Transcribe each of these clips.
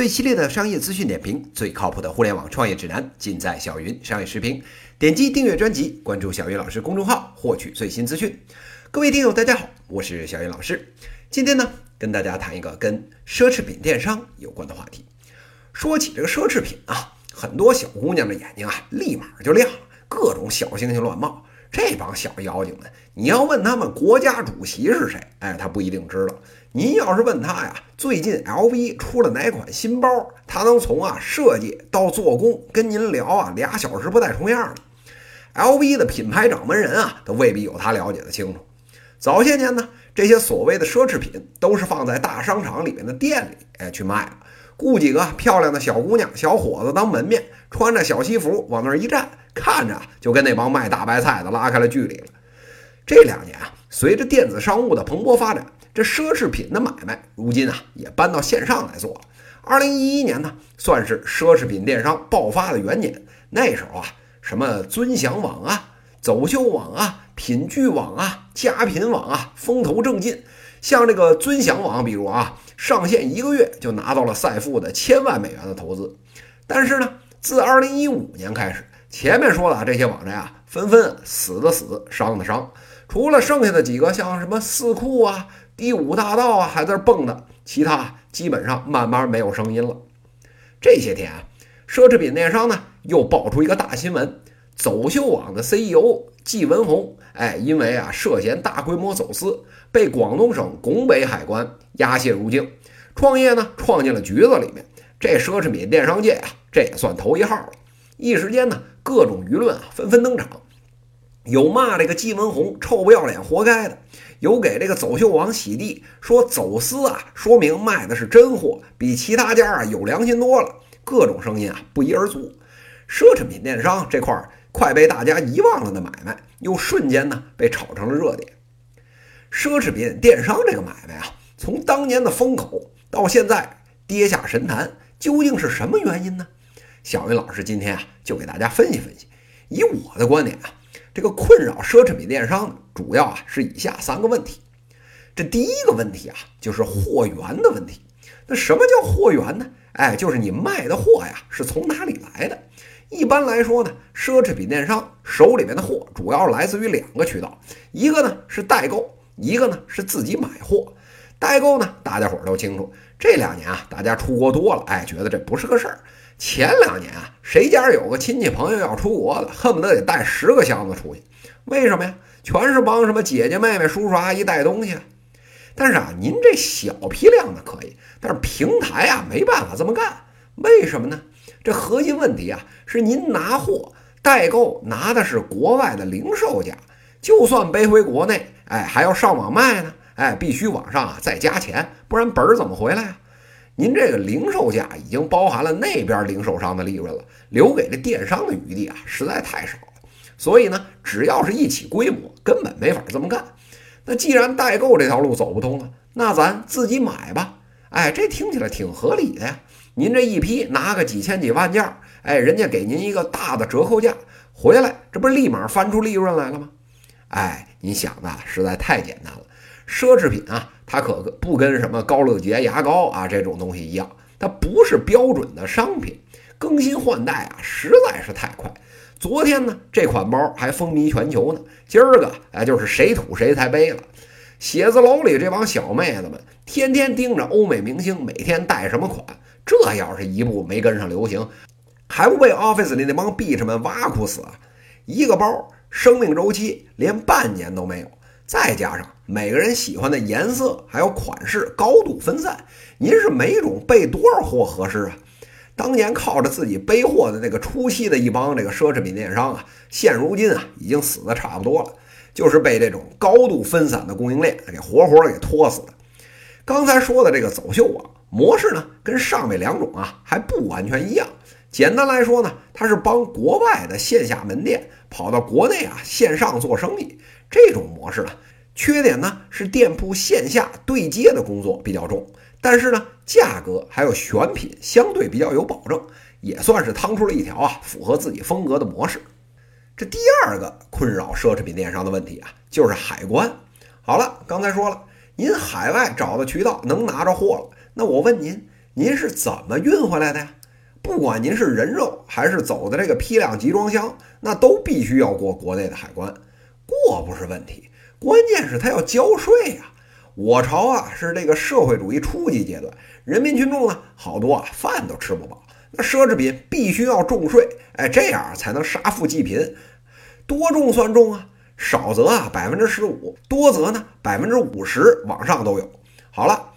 最犀利的商业资讯点评，最靠谱的互联网创业指南，尽在小云商业视频。点击订阅专辑，关注小云老师公众号，获取最新资讯。各位听友，大家好，我是小云老师。今天呢，跟大家谈一个跟奢侈品电商有关的话题。说起这个奢侈品啊，很多小姑娘的眼睛啊，立马就亮了，各种小星星乱冒。这帮小妖精们，你要问他们国家主席是谁，哎，他不一定知道。您要是问他呀，最近 LV 出了哪款新包，他能从啊设计到做工跟您聊啊俩小时不带重样的。LV 的品牌掌门人啊，都未必有他了解的清楚。早些年呢，这些所谓的奢侈品都是放在大商场里面的店里，哎，去卖，雇几个漂亮的小姑娘、小伙子当门面，穿着小西服往那儿一站。看着就跟那帮卖大白菜的拉开了距离了。这两年啊，随着电子商务的蓬勃发展，这奢侈品的买卖如今啊也搬到线上来做了。二零一一年呢，算是奢侈品电商爆发的元年。那时候啊，什么尊享网啊、走秀网啊、品聚网啊、佳品网啊，风头正劲。像这个尊享网，比如啊，上线一个月就拿到了赛富的千万美元的投资。但是呢，自二零一五年开始，前面说的这些网站啊，纷纷死的死，伤的伤，除了剩下的几个，像什么四库啊、第五大道啊，还在蹦的，其他基本上慢慢没有声音了。这些天啊，奢侈品电商呢又爆出一个大新闻：走秀网的 CEO 季文红，哎，因为啊涉嫌大规模走私，被广东省拱北海关押解入境。创业呢创进了局子里面，这奢侈品电商界啊，这也算头一号了。一时间呢。各种舆论啊纷纷登场，有骂这个季文红臭不要脸活该的，有给这个走秀网洗地，说走私啊说明卖的是真货，比其他家啊有良心多了。各种声音啊不一而足，奢侈品电商这块快被大家遗忘了的买卖，又瞬间呢被炒成了热点。奢侈品电商这个买卖啊，从当年的风口到现在跌下神坛，究竟是什么原因呢？小云老师今天啊，就给大家分析分析。以我的观点啊，这个困扰奢侈品电商的主要啊是以下三个问题。这第一个问题啊，就是货源的问题。那什么叫货源呢？哎，就是你卖的货呀是从哪里来的。一般来说呢，奢侈品电商手里面的货主要来自于两个渠道，一个呢是代购，一个呢是自己买货。代购呢，大家伙儿都清楚。这两年啊，大家出国多了，哎，觉得这不是个事儿。前两年啊，谁家有个亲戚朋友要出国的，恨不得得带十个箱子出去。为什么呀？全是帮什么姐姐妹妹、叔叔阿姨带东西。但是啊，您这小批量的可以，但是平台啊没办法这么干。为什么呢？这核心问题啊是您拿货代购拿的是国外的零售价，就算背回国内，哎，还要上网卖呢。哎，必须网上啊再加钱，不然本儿怎么回来啊？您这个零售价已经包含了那边零售商的利润了，留给这电商的余地啊实在太少了。所以呢，只要是一起规模，根本没法这么干。那既然代购这条路走不通了，那咱自己买吧。哎，这听起来挺合理的呀。您这一批拿个几千几万件，哎，人家给您一个大的折扣价，回来这不立马翻出利润来了吗？哎，你想的实在太简单了。奢侈品啊。它可不跟什么高乐洁牙膏啊这种东西一样，它不是标准的商品，更新换代啊实在是太快。昨天呢这款包还风靡全球呢，今儿个哎就是谁土谁才背了。写字楼里这帮小妹子们天天盯着欧美明星每天带什么款，这要是一步没跟上流行，还不被 office 里那帮 bitch 们挖苦死啊？一个包生命周期连半年都没有。再加上每个人喜欢的颜色还有款式高度分散，您是每种备多少货合适啊？当年靠着自己背货的那个初期的一帮这个奢侈品电商啊，现如今啊已经死的差不多了，就是被这种高度分散的供应链给活活给拖死的。刚才说的这个走秀网模式呢，跟上面两种啊还不完全一样。简单来说呢，它是帮国外的线下门店跑到国内啊线上做生意。这种模式呢，缺点呢是店铺线下对接的工作比较重，但是呢，价格还有选品相对比较有保证，也算是趟出了一条啊符合自己风格的模式。这第二个困扰奢侈品电商的问题啊，就是海关。好了，刚才说了，您海外找的渠道能拿着货了，那我问您，您是怎么运回来的呀？不管您是人肉还是走的这个批量集装箱，那都必须要过国内的海关。过不是问题，关键是他要交税呀。我朝啊是这个社会主义初级阶段，人民群众呢好多啊饭都吃不饱，那奢侈品必须要重税，哎，这样才能杀富济贫。多重算重啊？少则啊百分之十五，多则呢百分之五十往上都有。好了，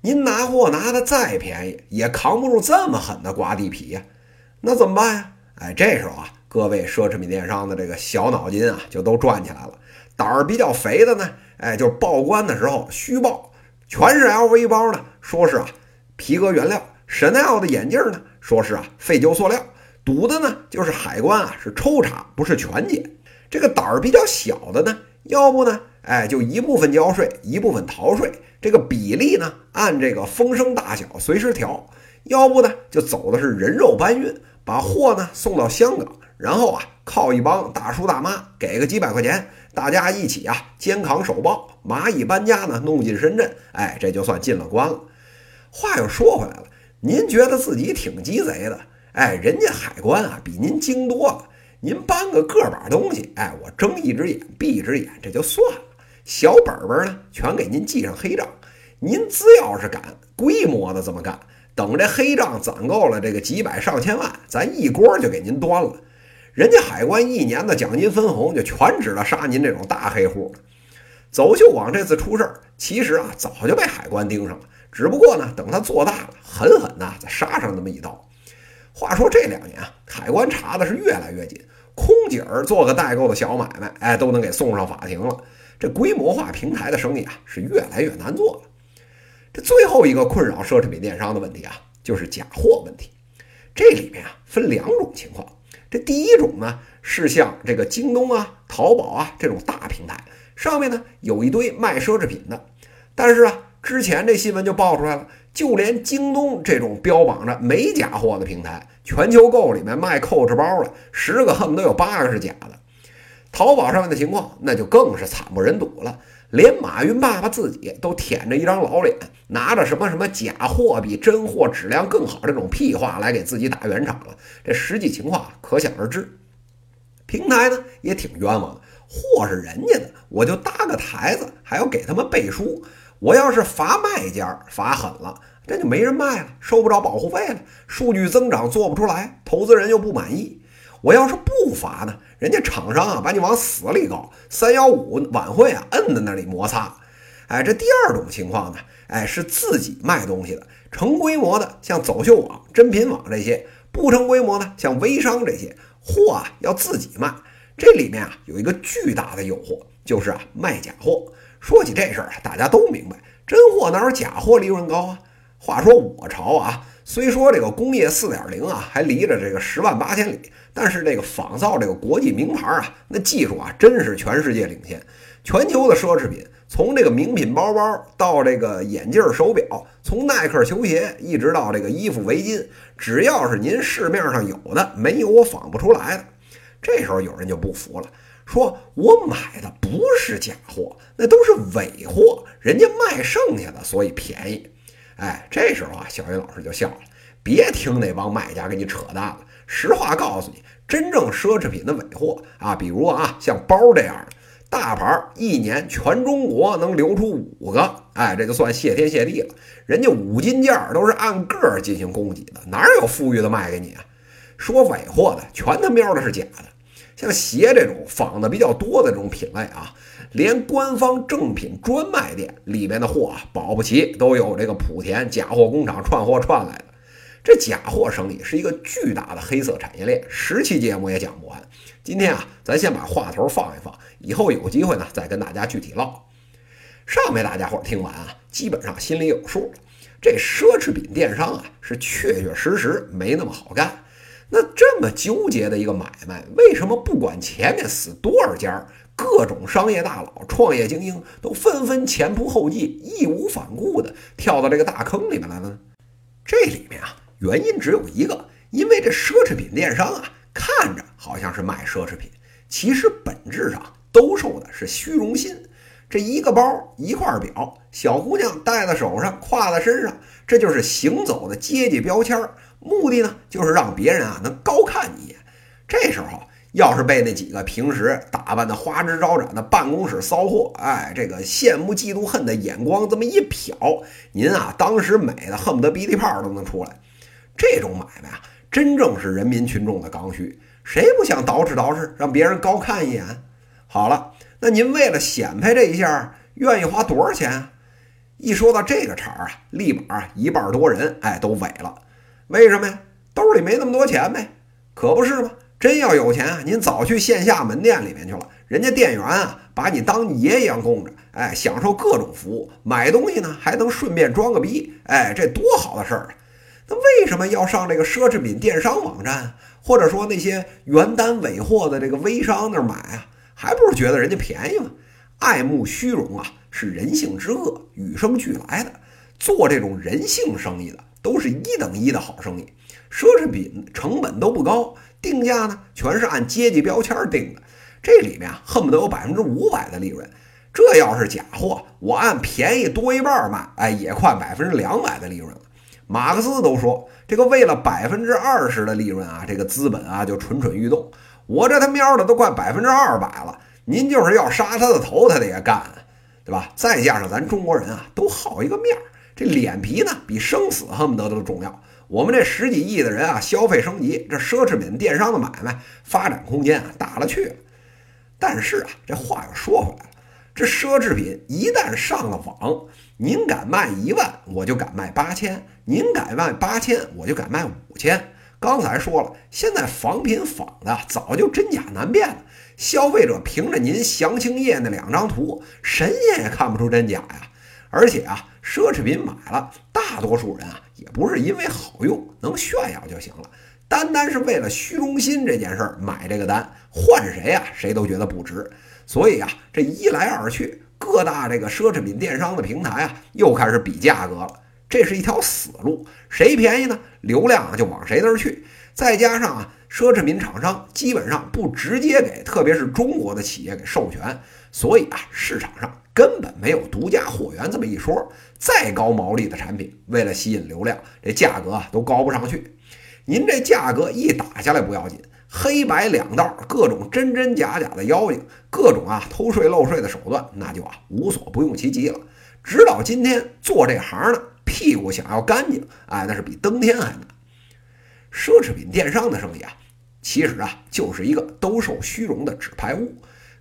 您拿货拿的再便宜，也扛不住这么狠的刮地皮呀。那怎么办呀？哎，这时候啊，各位奢侈品电商的这个小脑筋啊，就都转起来了。胆儿比较肥的呢，哎，就报关的时候虚报，全是 LV 包呢，说是啊皮革原料；Chanel 的眼镜呢，说是啊废旧塑料。赌的呢就是海关啊是抽查，不是全检。这个胆儿比较小的呢，要不呢，哎，就一部分交税，一部分逃税，这个比例呢，按这个风声大小随时调；要不呢，就走的是人肉搬运，把货呢送到香港，然后啊，靠一帮大叔大妈给个几百块钱，大家一起啊肩扛手抱，蚂蚁搬家呢弄进深圳，哎，这就算进了关了。话又说回来了，您觉得自己挺鸡贼的，哎，人家海关啊比您精多了。您搬个个把东西，哎，我睁一只眼闭一只眼，这就算了。小本本呢，全给您记上黑账。您只要是敢规模的这么干，等这黑账攒够了这个几百上千万，咱一锅就给您端了。人家海关一年的奖金分红就全指着杀您这种大黑户了。走秀网这次出事儿，其实啊早就被海关盯上了，只不过呢，等他做大了，狠狠的再杀上那么一刀。话说这两年啊，海关查的是越来越紧。空姐儿做个代购的小买卖，哎，都能给送上法庭了。这规模化平台的生意啊，是越来越难做了。这最后一个困扰奢侈品电商的问题啊，就是假货问题。这里面啊，分两种情况。这第一种呢，是像这个京东啊、淘宝啊这种大平台，上面呢有一堆卖奢侈品的，但是啊，之前这新闻就爆出来了。就连京东这种标榜着没假货的平台，全球购里面卖 Coach 包的十个恨不得有八个是假的。淘宝上面的情况那就更是惨不忍睹了，连马云爸爸自己都舔着一张老脸，拿着什么什么假货比真货质量更好这种屁话来给自己打圆场了。这实际情况可想而知。平台呢也挺冤枉的，货是人家的，我就搭个台子，还要给他们背书。我要是罚卖家罚狠了，这就没人卖了，收不着保护费了，数据增长做不出来，投资人又不满意。我要是不罚呢，人家厂商啊把你往死里搞，三幺五晚会啊摁在那里摩擦。哎，这第二种情况呢，哎是自己卖东西的，成规模的像走秀网、珍品网这些，不成规模的像微商这些，货啊要自己卖。这里面啊有一个巨大的诱惑，就是啊卖假货。说起这事儿啊，大家都明白，真货哪有假货利润高啊？话说我朝啊，虽说这个工业四点零啊还离着这个十万八千里，但是这个仿造这个国际名牌啊，那技术啊真是全世界领先。全球的奢侈品，从这个名品包包到这个眼镜手表，从耐克球鞋一直到这个衣服围巾，只要是您市面上有的，没有我仿不出来的。这时候有人就不服了。说我买的不是假货，那都是伪货，人家卖剩下的，所以便宜。哎，这时候啊，小云老师就笑了，别听那帮卖家给你扯淡了。实话告诉你，真正奢侈品的伪货啊，比如啊，像包这样的大牌，一年全中国能流出五个，哎，这就算谢天谢地了。人家五金件都是按个进行供给的，哪有富裕的卖给你啊？说伪货的，全他喵的是假的。像鞋这种仿的比较多的这种品类啊，连官方正品专卖店里面的货啊，保不齐都有这个莆田假货工厂串货串来的。这假货生意是一个巨大的黑色产业链，十期节目也讲不完。今天啊，咱先把话头放一放，以后有机会呢再跟大家具体唠。上面大家伙听完啊，基本上心里有数了。这奢侈品电商啊，是确确实实没那么好干。那这么纠结的一个买卖，为什么不管前面死多少家，各种商业大佬、创业精英都纷纷前仆后继、义无反顾地跳到这个大坑里面来了呢？这里面啊，原因只有一个，因为这奢侈品电商啊，看着好像是卖奢侈品，其实本质上兜售的是虚荣心。这一个包一块表，小姑娘戴在手上，挎在身上，这就是行走的阶级标签儿。目的呢，就是让别人啊能高看你一眼。这时候要是被那几个平时打扮的花枝招展的办公室骚货，哎，这个羡慕嫉妒恨的眼光这么一瞟，您啊当时美的恨不得鼻涕泡都能出来。这种买卖啊，真正是人民群众的刚需，谁不想捯饬捯饬，让别人高看一眼？好了，那您为了显摆这一下，愿意花多少钱啊？一说到这个茬儿啊，立马一半多人哎都萎了。为什么呀？兜里没那么多钱呗？可不是吗？真要有钱啊，您早去线下门店里面去了，人家店员啊把你当爷一样供着，哎，享受各种服务，买东西呢还能顺便装个逼，哎，这多好的事儿啊！那为什么要上这个奢侈品电商网站，或者说那些原单尾货的这个微商那儿买啊？还不是觉得人家便宜吗？爱慕虚荣啊，是人性之恶，与生俱来的。做这种人性生意的，都是一等一的好生意。奢侈品成本都不高，定价呢全是按阶级标签定的，这里面啊恨不得有百分之五百的利润。这要是假货，我按便宜多一半卖，哎，也快百分之两百的利润了。马克思都说，这个为了百分之二十的利润啊，这个资本啊就蠢蠢欲动。我这他喵的都快百分之二百了，您就是要杀他的头，他也干，对吧？再加上咱中国人啊，都好一个面儿，这脸皮呢比生死恨不得都重要。我们这十几亿的人啊，消费升级，这奢侈品电商的买卖发展空间啊大了去了。但是啊，这话又说回来了，这奢侈品一旦上了网，您敢卖一万，我就敢卖八千；您敢卖八千，我就敢卖五千。刚才说了，现在仿品仿的早就真假难辨了。消费者凭着您详情页那两张图，神仙也看不出真假呀。而且啊，奢侈品买了，大多数人啊也不是因为好用能炫耀就行了，单单是为了虚荣心这件事儿买这个单，换谁啊谁都觉得不值。所以啊，这一来二去，各大这个奢侈品电商的平台啊又开始比价格了。这是一条死路，谁便宜呢？流量就往谁那儿去。再加上啊，奢侈品厂商基本上不直接给，特别是中国的企业给授权，所以啊，市场上根本没有独家货源这么一说。再高毛利的产品，为了吸引流量，这价格啊都高不上去。您这价格一打下来不要紧，黑白两道，各种真真假假的妖精，各种啊偷税漏税的手段，那就啊无所不用其极了。直到今天做这行的。屁股想要干净，哎，那是比登天还难。奢侈品电商的生意啊，其实啊就是一个兜售虚荣的纸牌屋，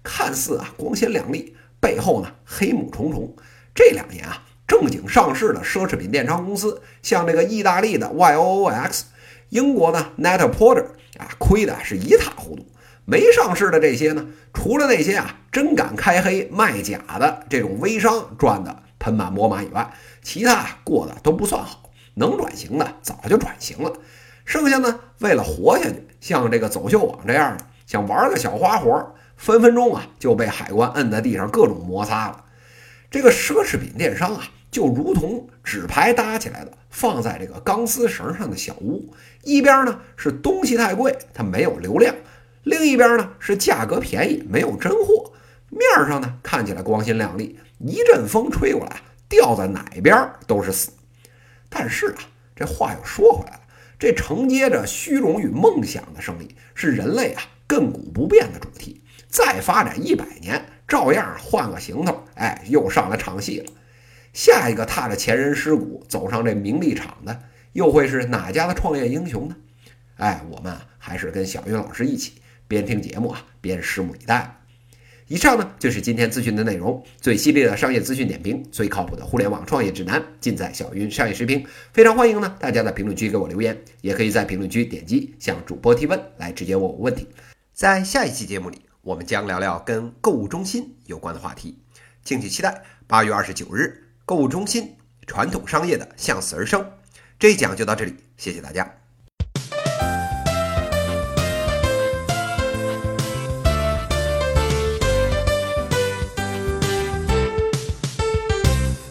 看似啊光鲜亮丽，背后呢黑幕重重。这两年啊，正经上市的奢侈品电商公司，像这个意大利的 YOOX，英国的 Net-a-Porter 啊，亏的是一塌糊涂。没上市的这些呢，除了那些啊真敢开黑卖假的这种微商赚的盆满钵满以外，其他过得都不算好，能转型的早就转型了，剩下呢，为了活下去，像这个走秀网这样的，想玩个小花活，分分钟啊就被海关摁在地上各种摩擦了。这个奢侈品电商啊，就如同纸牌搭起来的，放在这个钢丝绳上的小屋，一边呢是东西太贵，它没有流量；另一边呢是价格便宜，没有真货。面上呢看起来光鲜亮丽，一阵风吹过来。掉在哪边都是死，但是啊，这话又说回来了，这承接着虚荣与梦想的胜利是人类啊亘古不变的主题。再发展一百年，照样换个行头，哎，又上来唱戏了。下一个踏着前人尸骨走上这名利场的，又会是哪家的创业英雄呢？哎，我们还是跟小云老师一起边听节目啊边拭目以待。以上呢就是今天资讯的内容，最犀利的商业资讯点评，最靠谱的互联网创业指南，尽在小云商业视频。非常欢迎呢大家在评论区给我留言，也可以在评论区点击向主播提问，来直接问我问题。在下一期节目里，我们将聊聊跟购物中心有关的话题，敬请期待。八月二十九日，购物中心传统商业的向死而生，这一讲就到这里，谢谢大家。